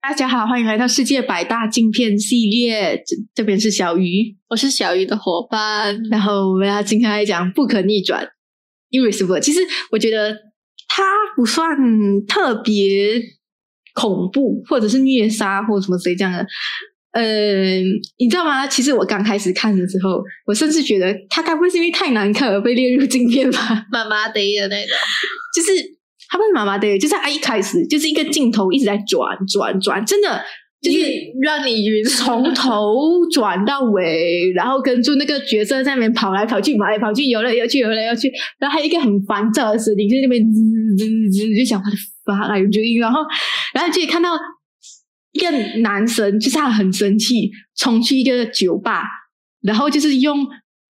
大家好，欢迎来到世界百大镜片系列。这这边是小鱼，我是小鱼的伙伴。然后我们要今天来讲不可逆转 （irreversible）。其实我觉得它不算特别恐怖，或者是虐杀或者什么之类这样的。呃，你知道吗？其实我刚开始看的时候，我甚至觉得它该不会是因为太难看而被列入镜片吧？妈妈的的那种，就是。他不是麻麻的，就是他一开始就是一个镜头一直在转转转，真的就是让你晕，从头转到尾，然后跟住那个角色在那边跑来跑去，跑来跑去，游来游去，游来游去，然后还有一个很烦躁的声音，就在那边滋滋滋，就想他的发来就音，然后然后就看到一个男生，就是他很生气，冲去一个酒吧，然后就是用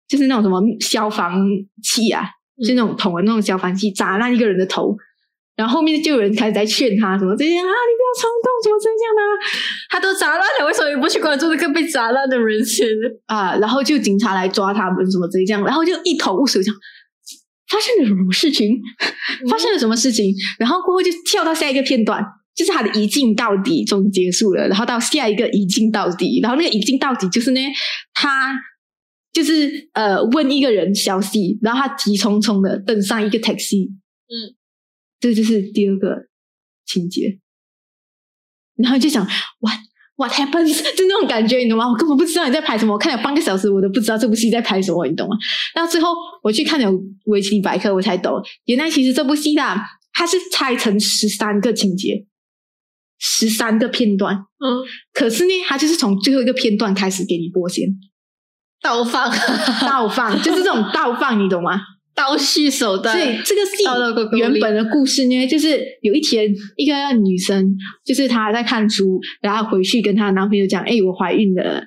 就是那种什么消防器啊，就那种桶的那种消防器砸烂一个人的头。然后后面就有人开始在劝他什么这些啊，你不要冲动，怎么这样啊？他都砸烂了，为什么你不去关注那个被砸烂的人先啊？然后就警察来抓他们，什么这样，然后就一头雾水，讲发生了什么事情？发生了什么事情？然后过后就跳到下一个片段，就是他的一镜到底终于结束了，然后到下一个一镜到底，然后那个一镜到底就是呢，他就是呃问一个人消息，然后他急匆匆的登上一个 taxi，嗯。这就是第二个情节，然后就想 what what happens，就那种感觉，你懂吗？我根本不知道你在拍什么，我看了半个小时，我都不知道这部戏在拍什么，你懂吗？到最后我去看了维基百科，我才懂，原来其实这部戏啊，它是拆成十三个情节，十三个片段。嗯，可是呢，它就是从最后一个片段开始给你播先，倒放，倒放，就是这种倒放，你懂吗？倒叙手段，所以这个戏原本的故事呢，就是有一天一个女生，就是她在看书，然后回去跟她男朋友讲：“哎，我怀孕了。”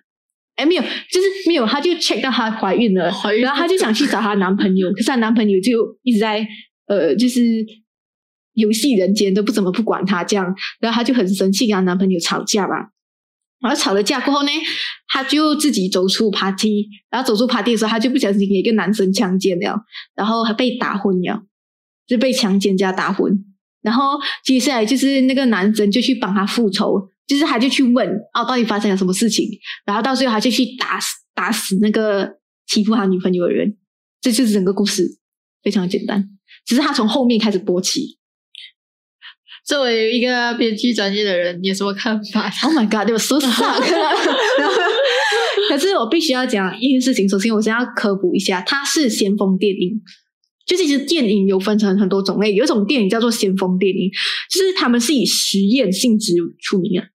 哎，没有，就是没有，她就 check 到她怀孕了，孕然后她就想去找她男朋友，可是她男朋友就一直在呃，就是游戏人间都不怎么不管她这样，然后她就很生气，跟她男朋友吵架吧。然后吵了架过后呢，他就自己走出 party，然后走出 party 的时候，他就不小心给一个男生强奸了，然后还被打昏了，就被强奸加打昏。然后接下来就是那个男生就去帮他复仇，就是他就去问哦，到底发生了什么事情？然后到最后他就去打死打死那个欺负他女朋友的人。这就是整个故事，非常的简单，只是他从后面开始播起。作为一个编剧专业的人，你有什么看法？Oh my god，我说实话，可是我必须要讲一件事情。首先，我先要科普一下，它是先锋电影。就是其实电影有分成很多种类，有一种电影叫做先锋电影，就是他们是以实验性质出名的。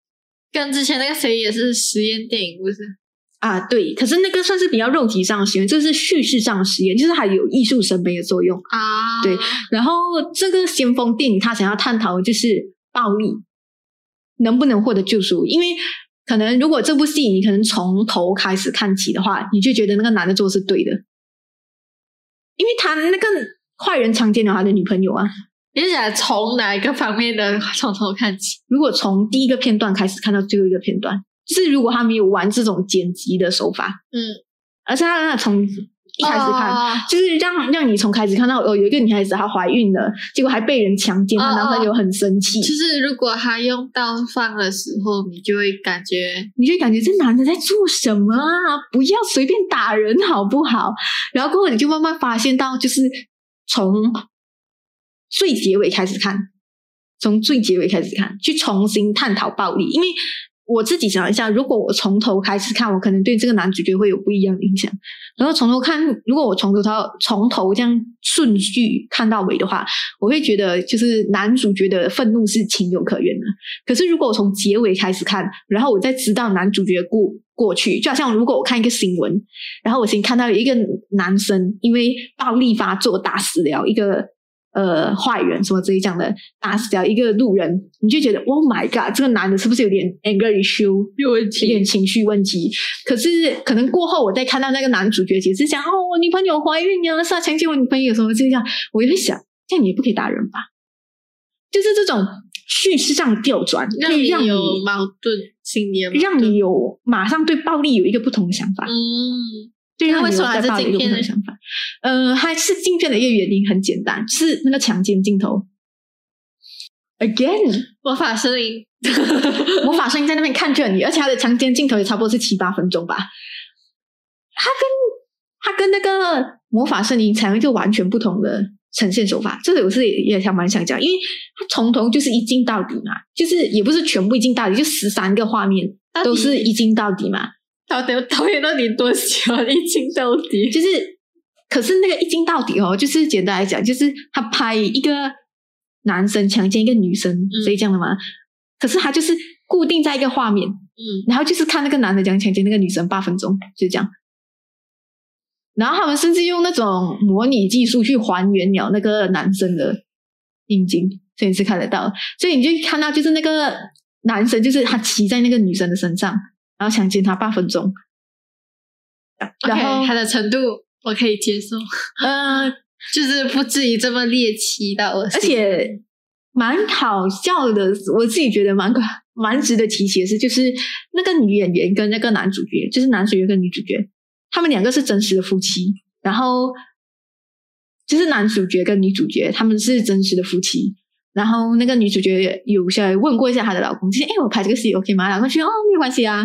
跟之前那个谁也是实验电影，不是？啊，对，可是那个算是比较肉体上的实验，这是叙事上的实验，就是还有艺术审美的作用啊。对，然后这个先锋电影他想要探讨的就是暴力能不能获得救赎，因为可能如果这部戏你可能从头开始看起的话，你就觉得那个男的做是对的，因为他那个坏人强奸了他的女朋友啊。你是想从哪一个方面的从头看起？如果从第一个片段开始看到最后一个片段。就是如果他没有玩这种剪辑的手法，嗯，而是他从一开始看，就是让让你从开始看到哦，有一个女孩子她怀孕了，结果还被人强奸，她男朋友很生气。就是如果他用倒放的时候，你就会感觉，你就感觉这男的在做什么啊？不要随便打人好不好？然后过后你就慢慢发现到，就是从最结尾开始看，从最结尾开始看，去重新探讨暴力，因为。我自己想一下，如果我从头开始看，我可能对这个男主角会有不一样的印象。然后从头看，如果我从头到从头这样顺序看到尾的话，我会觉得就是男主角的愤怒是情有可原的。可是如果我从结尾开始看，然后我再知道男主角过过去，就好像如果我看一个新闻，然后我先看到一个男生因为暴力发作打死了一个。呃，坏人什么这一讲的，打死掉一个路人，你就觉得，Oh my god，这个男的是不是有点 anger issue，有问题，有点情绪问题？可是可能过后，我再看到那个男主角解释讲，哦，我女朋友怀孕了，是他强奸我女朋友什么这样，我就会想，这样你也不可以打人吧？就是这种叙事上的调转，可以让你有矛盾心理，让你有马上对暴力有一个不同的想法。嗯。对，为什么还是镜片的想法？呃，还是镜片的一个原因很简单，是那个强奸镜头。again，魔法森林，魔法声音在那边看着你，而且他的强奸镜头也差不多是七八分钟吧。他跟他跟那个魔法森林采用一个完全不同的呈现手法，这个我是也也想蛮想讲，因为他从头就是一镜到底嘛，就是也不是全部一镜到底，就十三个画面都是一镜到底嘛。导演导演到底多喜欢一镜到底？就是，可是那个一镜到底哦，就是简单来讲，就是他拍一个男生强奸一个女生，所以这样的嘛。可是他就是固定在一个画面，嗯，然后就是看那个男的讲强奸那个女生八分钟，就这样。然后他们甚至用那种模拟技术去还原了那个男生的阴茎，所以你是看得到。所以你就看到，就是那个男生，就是他骑在那个女生的身上，然后强奸他八分钟。然后他的程度我可以接受，呃，就是不至于这么猎奇到恶心。而且蛮好笑的，我自己觉得蛮可蛮值得提起的是，就是那个女演员跟那个男主角，就是男主角跟女主角，他们两个是真实的夫妻，然后就是男主角跟女主角他们是真实的夫妻。然后那个女主角有下来问过一下她的老公，就是哎，我拍这个戏 OK 吗？老公说哦，没有关系啊，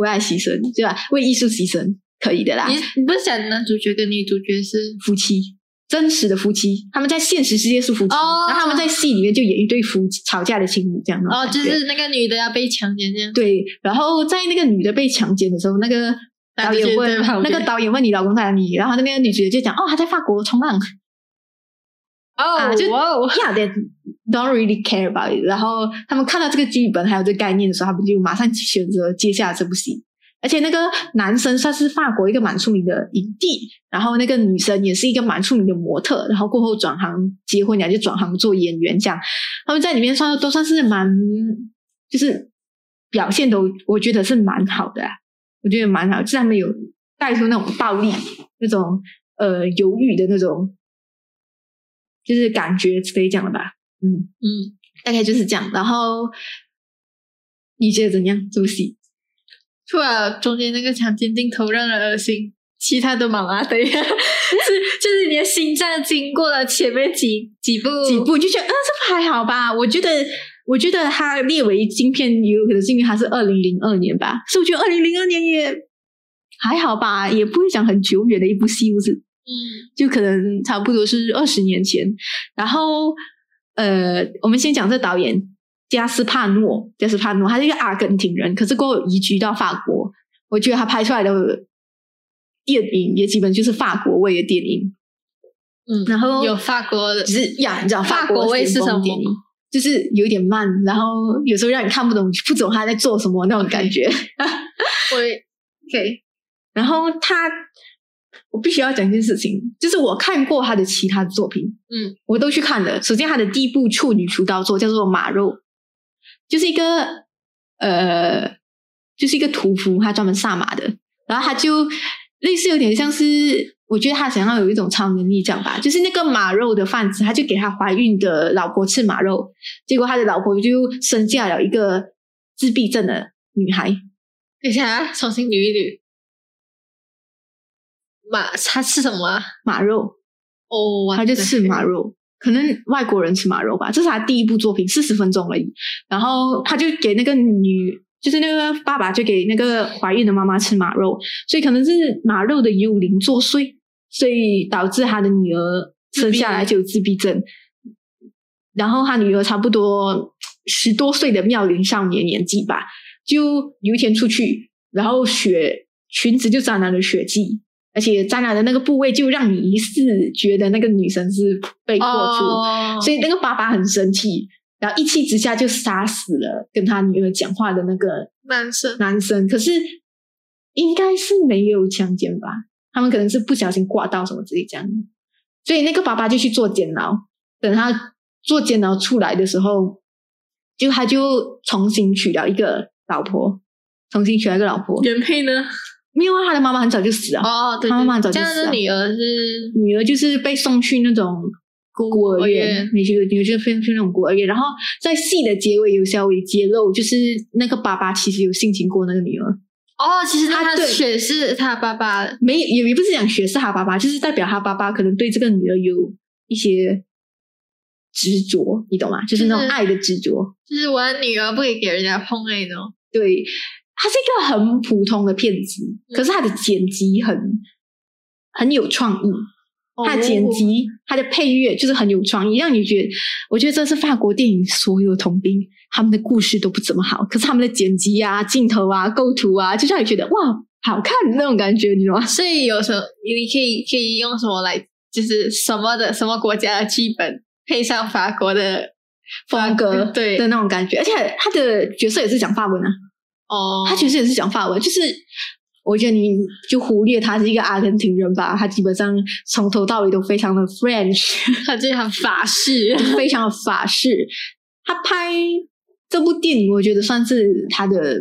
为爱牺牲，对吧？为艺术牺牲，可以的啦。你你不是讲男主角跟女主角是夫妻，真实的夫妻，他们在现实世界是夫妻，哦然后他们在戏里面就演一对夫吵架的情侣这样哦，就是那个女的要被强奸这样。对。然后在那个女的被强奸的时候，那个导演问那个导演问你老公在哪里，然后那个女主角就讲哦，他在法国冲浪哦啊就哇哦 they don't really care about it。然后他们看到这个剧本还有这个概念的时候，他们就马上选择接下这部戏。而且那个男生算是法国一个蛮出名的影帝，然后那个女生也是一个蛮出名的模特，然后过后转行结婚，然后就转行做演员，这样他们在里面算都算是蛮，就是表现都我觉得是蛮好的、我觉得蛮好，就是他们有带出那种暴力、那种呃犹豫的那种，就是感觉可以讲了吧，嗯，嗯，大概就是这样。然后你觉得怎样？这部戏？除了中间那个强奸镜头让人恶心，其他都麻麻的呀。是就是你的心脏经过了前面几几步几步就觉得，啊，这部还好吧？我觉得，我觉得它列为晶片，也有可能是因为它是二零零二年吧，所以我觉得二零零二年也还好吧，也不会讲很久远的一部戏，不是？嗯就可能差不多是二十年前。然后，呃，我们先讲这导演加斯帕诺，加斯帕诺，他是一个阿根廷人，可是过后移居到法国。我觉得他拍出来的电影也基本就是法国味的电影。嗯，然后有法国的只是呀，你知道法国国味是什么电影，就是有一点慢，然后有时候让你看不懂，不懂他在做什么那种感觉。我 OK，然后他，我必须要讲一件事情，就是我看过他的其他作品，嗯，我都去看了。首先，他的第一部处女出道作叫做《马肉》，就是一个呃，就是一个屠夫，他专门杀马的。然后他就类似有点像是，我觉得他想要有一种超能力这样吧，就是那个马肉的贩子，他就给他怀孕的老婆吃马肉，结果他的老婆就生下了一个自闭症的女孩。等一下啊，重新捋一捋。马他吃什么啊？马肉，哦，他就吃马肉，可能外国人吃马肉吧。这是他第一部作品，四十分钟而已。然后他就给那个女，就是那个爸爸就给那个怀孕的妈妈吃马肉，所以可能是马肉的幽灵作祟，所以导致他的女儿生下来就有自闭症。然后他女儿差不多十多岁的妙龄少年年纪吧，就有一天出去，然后血裙子就沾染了血迹，而且沾染的那个部位就让你疑似觉得那个女生是被迫出，哦，所以那个爸爸很生气，然后一气之下就杀死了跟他女儿讲话的那个男生男生。可是应该是没有强奸吧？他们可能是不小心挂到什么之类这样的，所以那个爸爸就去做监牢。等他做监牢出来的时候，就他就重新娶了一个老婆，重新娶了一个老婆。原配呢？没有啊，他的妈妈很早就死了，哦，对，他妈妈很早就死了。的女儿是女儿就是被送去那种孤儿院院，女婿女婿被送去那种孤儿院，然后在戏的结尾有稍微揭露，就是那个爸爸其实有性侵过那个女儿，哦，其实他他对。血是他爸爸。没也也不是讲血是他爸爸，就是代表他爸爸可能对这个女儿有一些执着，你懂吗？就是那种爱的执着。就是我的女儿不可以给人家碰那种。对，它是一个很普通的片子，可是它的剪辑很很有创意。它的剪辑、它的配乐就是很有创意，让你觉得，我觉得这是法国电影所有同兵他们的故事都不怎么好，可是他们的剪辑啊、镜头啊、构图啊，就让你觉得哇，好看那种感觉，你知道吗？所以有时候你可以可以用什么来，就是什么的什么国家的剧本配上法国的风格，对的那种感觉，而且他的角色也是讲法文啊，哦，他其实也是讲法文，就是。我觉得你就忽略他是一个阿根廷人吧，他基本上从头到尾都非常的 French，他就很法式，非常的法式。他拍这部电影，我觉得算是他的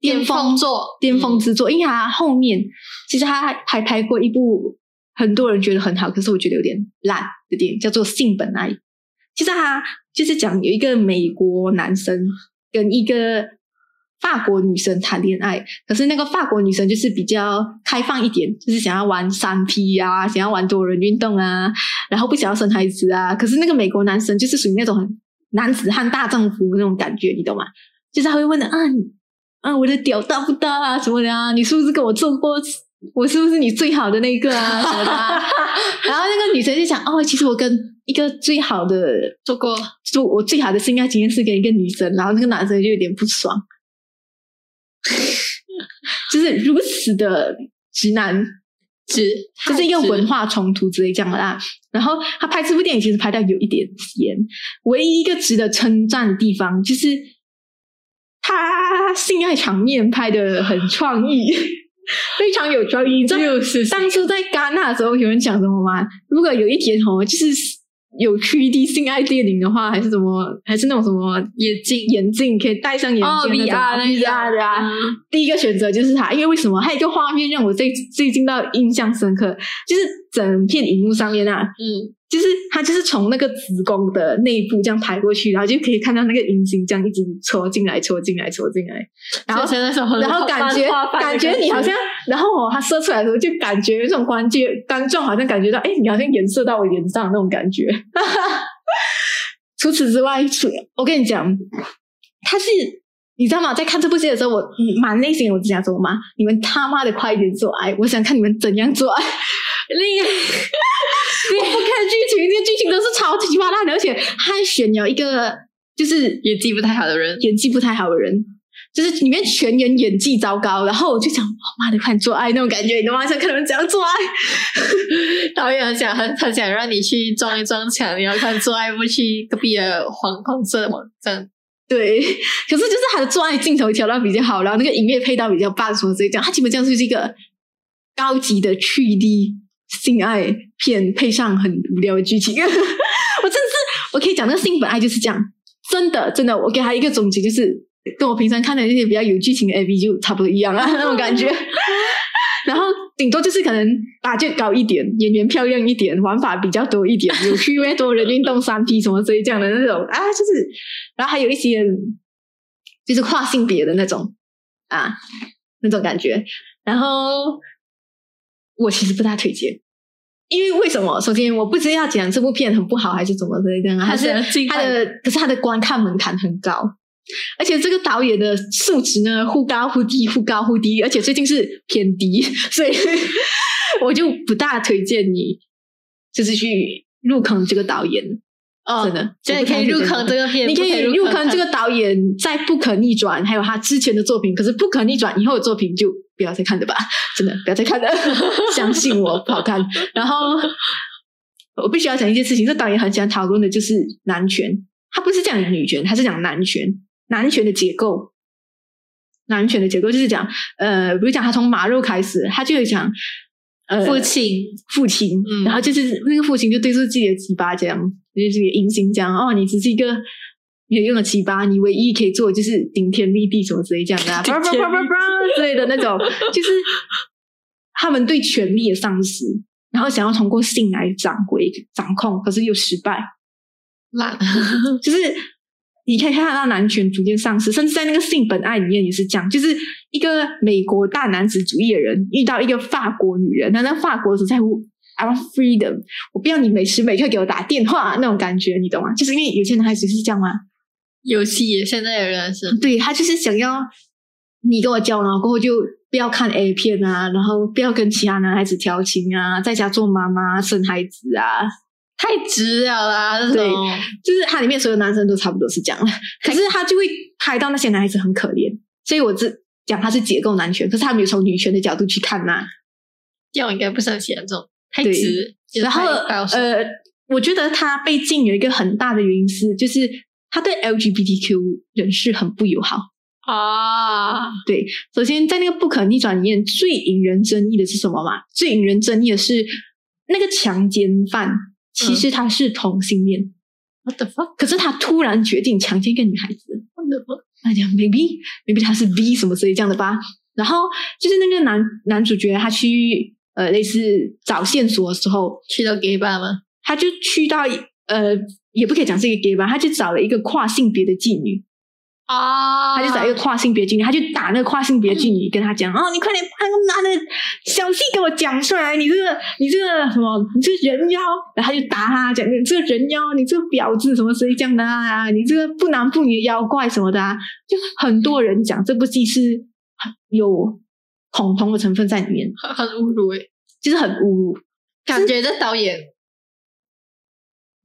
巅峰作、巅峰之作，因为他后面其实他还拍过一部很多人觉得很好，可是我觉得有点烂的电影，叫做《性本爱》。其实他就是讲有一个美国男生跟一个。法国女生谈恋爱，可是那个法国女生就是比较开放一点，就是想要玩三 P 啊，想要玩多人运动啊，然后不想要生孩子啊。可是那个美国男生就是属于那种很男子汉大丈夫那种感觉，你懂吗？就是他会问的啊，啊，我的屌大不大啊什么的啊？你是不是跟我做过？我是不是你最好的那个啊什么的？然后那个女生就想，哦，其实我跟一个最好的做过，做我最好的性爱经验是跟一个女生，然后那个男生就有点不爽。就是如此的直男，直就是一个文化冲突之类这样啦。然后他拍这部电影其实拍到有一点甜，唯一一个值得称赞的地方就是他性爱场面拍的很创意，非常有创意。就是当初在戛纳的时候，有人讲什么吗？如果有一天哦，就是。有 3D 性爱电影的话，还是什么，还是那种什么眼镜，眼镜可以戴上眼镜那种 VR 的啊。第一个选择就是它，因为为什么？还有一个画面让我最最近到印象深刻，就是整片荧幕上面啊，嗯。就是它就是从那个子宫的内部这样排过去，然后就可以看到那个阴茎这样一直戳进来、戳进来、戳进来，然后然后感觉感觉你好像，然后哦，他射出来的时候就感觉有一种关节观众好像感觉到，哎，你好像颜射到我脸上那种感觉。除此之外，除我跟你讲，他是你知道吗？在看这部戏的时候，我满内心我只想说嘛，你们他妈的快一点做爱，我想看你们怎样做爱。厉害！我不看剧情，这些剧情都是超级巴烂的，而且他还选了一个就是演技不太好的人，演技不太好的人，就是里面全员演技糟糕。然后我就想，妈的，快做爱那种感觉，你懂吗？想看他们怎样做爱。导演很想很很想让你去撞一撞墙，你要看做爱不去隔壁的黄黄色网站。对，可是就是他的做爱镜头调到比较好，然后那个音乐配到比较棒，什么这样，他基本上就是一个高级的去 D。性爱片配上很无聊的剧情，我真是我可以讲那个性本爱就是这样，真的真的，我给他一个总结，就是跟我平常看的那些比较有剧情的 A V 就差不多一样啊 那种感觉。然后顶多就是可能打就高一点，演员漂亮一点，玩法比较多一点，有趣味多人运动三 P 什么之类这样的那种啊，就是，然后还有一些就是跨性别的那种啊那种感觉，然后。我其实不大推荐，因为为什么？首先，我不知道讲这部片很不好，还是怎么的这样，还是它的，可是它的观看门槛很高，而且这个导演的素质呢，忽高忽低，忽高忽低，而且最近是偏低，所以我就不大推荐你，就是去入坑这个导演。哦，真的，真的可以入坑这个片，你可以入坑这个导演，在不可逆转，还有他之前的作品，可是不可逆转以后的作品就不要再看了吧，真的不要再看了，相信我不好看。然后我必须要讲一件事情，这导演很喜欢讨论的就是男权，他不是讲女权，他是讲男权，男权的结构，男权的结构就是讲，呃，比如讲他从马肉开始，他就会讲，呃，父亲，父亲，然后就是那个父亲就对着自己的鸡巴这样。就是个阴形讲哦，你只是一个有用的奇葩，你唯一可以做的就是顶天立地什么之类这样的，叭叭叭叭叭之类的那种，就是他们对权力的丧失，然后想要通过性来掌回掌控，可是又失败。烂，就是你可以看到男权逐渐丧失，甚至在那个性本爱里面也是这样，就是一个美国大男子主义的人遇到一个法国女人，那那法国只在乎。I want freedom，我不要你每时每刻给我打电话那种感觉，你懂吗？就是因为有些男孩子是这样吗？游戏现在的人是，对他就是想要你跟我交往过后就不要看 A 片啊，然后不要跟其他男孩子调情啊，在家做妈妈生孩子啊，太直了啦！这对种就是它里面所有男生都差不多是这样，可是他就会拍到那些男孩子很可怜，所以我只讲他是解构男权，可是他没有从女权的角度去看呐、这样应该不是很喜欢这种，太直。然后呃，我觉得他被禁有一个很大的原因是，就是他对 LGBTQ 人士很不友好。啊，对，首先在那个不可逆转里面，最引人争议的是什么嘛？最引人争议的是那个强奸犯，其实他是同性恋，what the fuck？可是他突然决定强奸一个女孩子。what the fuck？他讲 maybe maybe 他是 B 什么之类这样的吧。然后就是那个男男主角他去呃类似找线索的时候，去到 gay bar 吗？他就去到呃也不可以讲是一个 gay bar，，他就找了一个跨性别的妓女，啊他就找一个跨性别妓女，他就打那个跨性别妓女，跟他讲哦，你快点把那个男的小戏给我讲出来，你这个你这个什么，你这个人妖，然后他就打他讲你这个人妖，你这个婊子什么谁讲的啊，你这个不男不女的妖怪什么的啊，就很多人讲这部戏是有恐同的成分在里面，很很侮辱诶，就是很侮辱。感觉这导演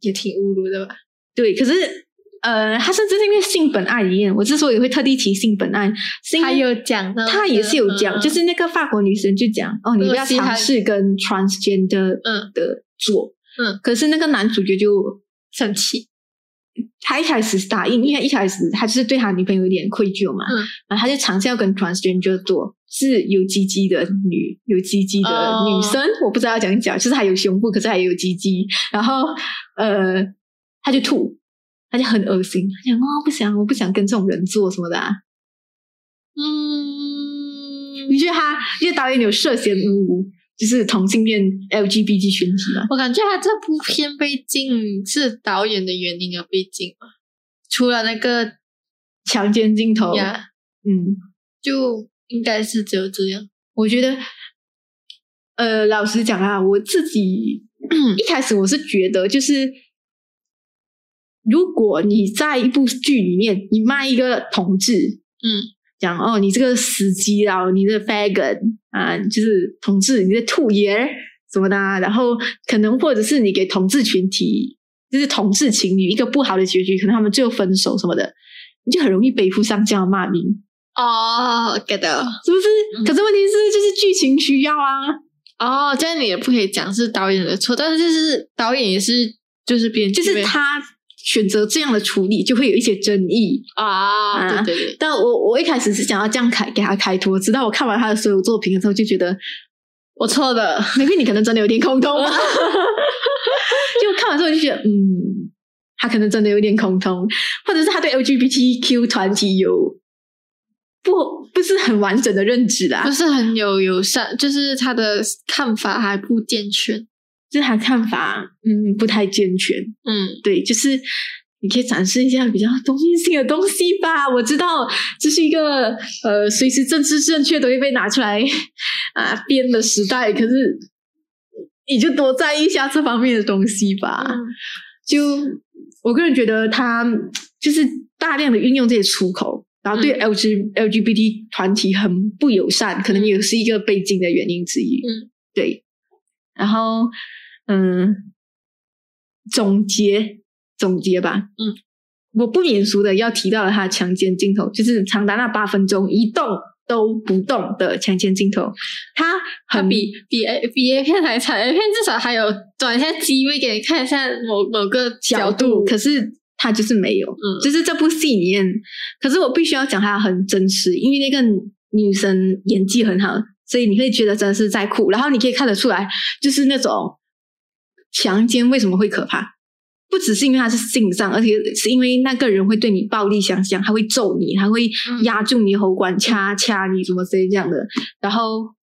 也挺侮辱的吧？对，可是呃，他甚至是因为性本爱一样，我之所以会特地提性本爱，是因为他有讲到，他也是有讲，嗯。就是那个法国女生就讲哦，你不要尝试跟 transgender 嗯。的做，嗯，可是那个男主角就生气，他一开始是答应，因为一开始他就是对他女朋友有点愧疚嘛，嗯，然后他就尝试要跟 transgender 做，是有鸡鸡的女，有鸡鸡的哦女生，我不知道要讲讲，就是还有胸部，可是还有鸡鸡，然后呃，他就吐，他就很恶心，他讲哦不想，我不想跟这种人做什么的、啊，嗯。你觉得他，因为导演有涉嫌侮辱，就是同性恋 LGBT 群体嘛？我感觉他这部片被禁是导演的原因而被禁嘛，除了那个强奸镜头，呀，嗯，就应该是只有这样。我觉得，呃，老实讲啊，我自己 一开始我是觉得，就是如果你在一部剧里面，你卖一个同志，嗯，讲哦，你这个死基佬，你这 faggot 啊，就是同志，你这兔爷儿什么的啊、然后可能或者是你给同志群体，就是同志情侣一个不好的结局，可能他们最后分手什么的，你就很容易背负上这样的骂名，哦，get 到。是不是？嗯可是问题是，就是剧情需要啊。哦，这样你也不可以讲是导演的错，但是就是导演也是就是编剧就是他选择这样的处理，就会有一些争议。啊，啊对对对，但我我一开始是想要这样开给他开脱，直到我看完他的所有作品的时候，就觉得我错了，maybe 你可能真的有点空洞吧。就看完之后就觉得，嗯，他可能真的有点空洞，或者是他对 LGBTQ 团体有不不是很完整的认知啦不，是很有友善，就是他的看法还不健全。就是他看法嗯不太健全。嗯，对，就是你可以展示一下比较多面性的东西吧。我知道这是一个呃，随时政治正确都会被拿出来 啊编的时代，可是你就多在意一下这方面的东西吧。嗯就我个人觉得他就是大量的运用这些出口。然后对 L G L G B T 团体很不友善，可能也是一个被禁的原因之一。嗯，对。然后，嗯，总结总结吧，嗯，我不免俗的要提到了他的强奸镜头，就是长达那八分钟一动都不动的强奸镜头，他很他比比 A 比 A 片还惨，A 片至少还有转一下机位给你看一下某某个角度，可是他就是没有，嗯就是这部戏里面，可是我必须要讲他很真实，因为那个女生演技很好，所以你会觉得真的是在哭，然后你可以看得出来，就是那种强奸为什么会可怕，不只是因为他是性上，而且是因为那个人会对你暴力相向，他会揍你，他会嗯压住你喉管，掐掐你什么之类这样的，然后。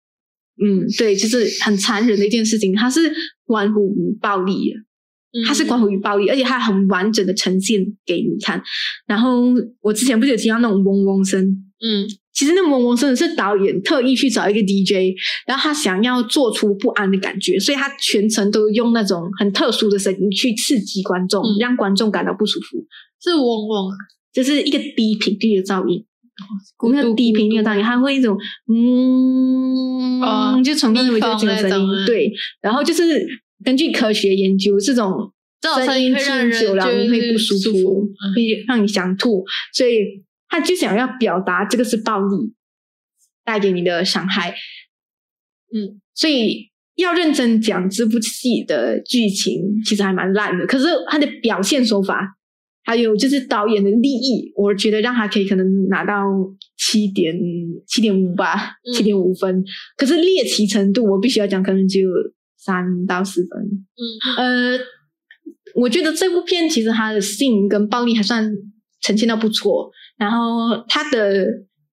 嗯，对，就是很残忍的一件事情，它是关乎于暴力的，嗯它是关乎于暴力，而且它很完整的呈现给你看。然后我之前不是有听到那种嗡嗡声，嗯其实那萌萌真的是导演特意去找一个 DJ，然后他想要做出不安的感觉，所以他全程都用那种很特殊的声音去刺激观众，嗯。让观众感到不舒服。是嗡嗡啊，就是一个低频率的噪音，那个低频率的噪音，它会一种嗯，哦就从那里就这种声音对，然后就是根据科学研究，这种这种声音听久了会不舒舒服嗯。会让你想吐，所以他就想要表达这个是暴力带给你的伤害，嗯，所以要认真讲这部戏的剧情，其实还蛮烂的。可是他的表现手法，还有就是导演的立意，我觉得让他可以可能拿到七点七点五吧，嗯七点五分。可是猎奇程度，我必须要讲，可能只有三到四分。嗯呃，我觉得这部片其实它的性跟暴力还算呈现到不错，然后他的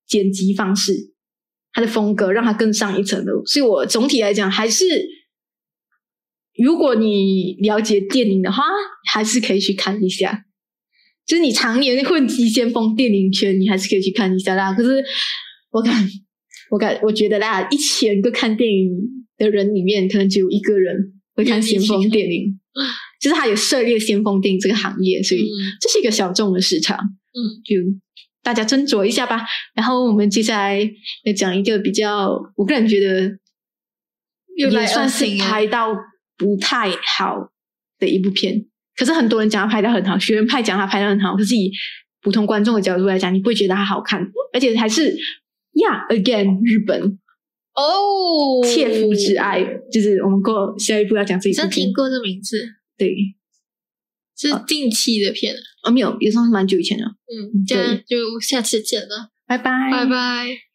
剪辑方式、他的风格让他更上一层楼，所以我总体来讲还是，如果你了解电影的话，还是可以去看一下。就是你常年混迹先锋电影圈，你还是可以去看一下啦。可是我感，我感，我觉得啦，一千个看电影的人里面，可能只有一个人会看先锋电影。就是他有涉猎先锋电影这个行业，所以嗯这是一个小众的市场。嗯，就大家斟酌一下吧。然后我们接下来要讲一个比较，我个人觉得也算是拍到不太好的一部片。可是很多人讲他拍的很好，学院派讲他拍的很好，可是以普通观众的角度来讲，你不会觉得它好看，而且还是呀、again 日本哦，切肤之爱，就是我们过下一步要讲这一部片好像听。过这名字，对，是近期的片，哦没有，也算是蛮久以前的。嗯，这样就下次见了，拜拜，拜拜。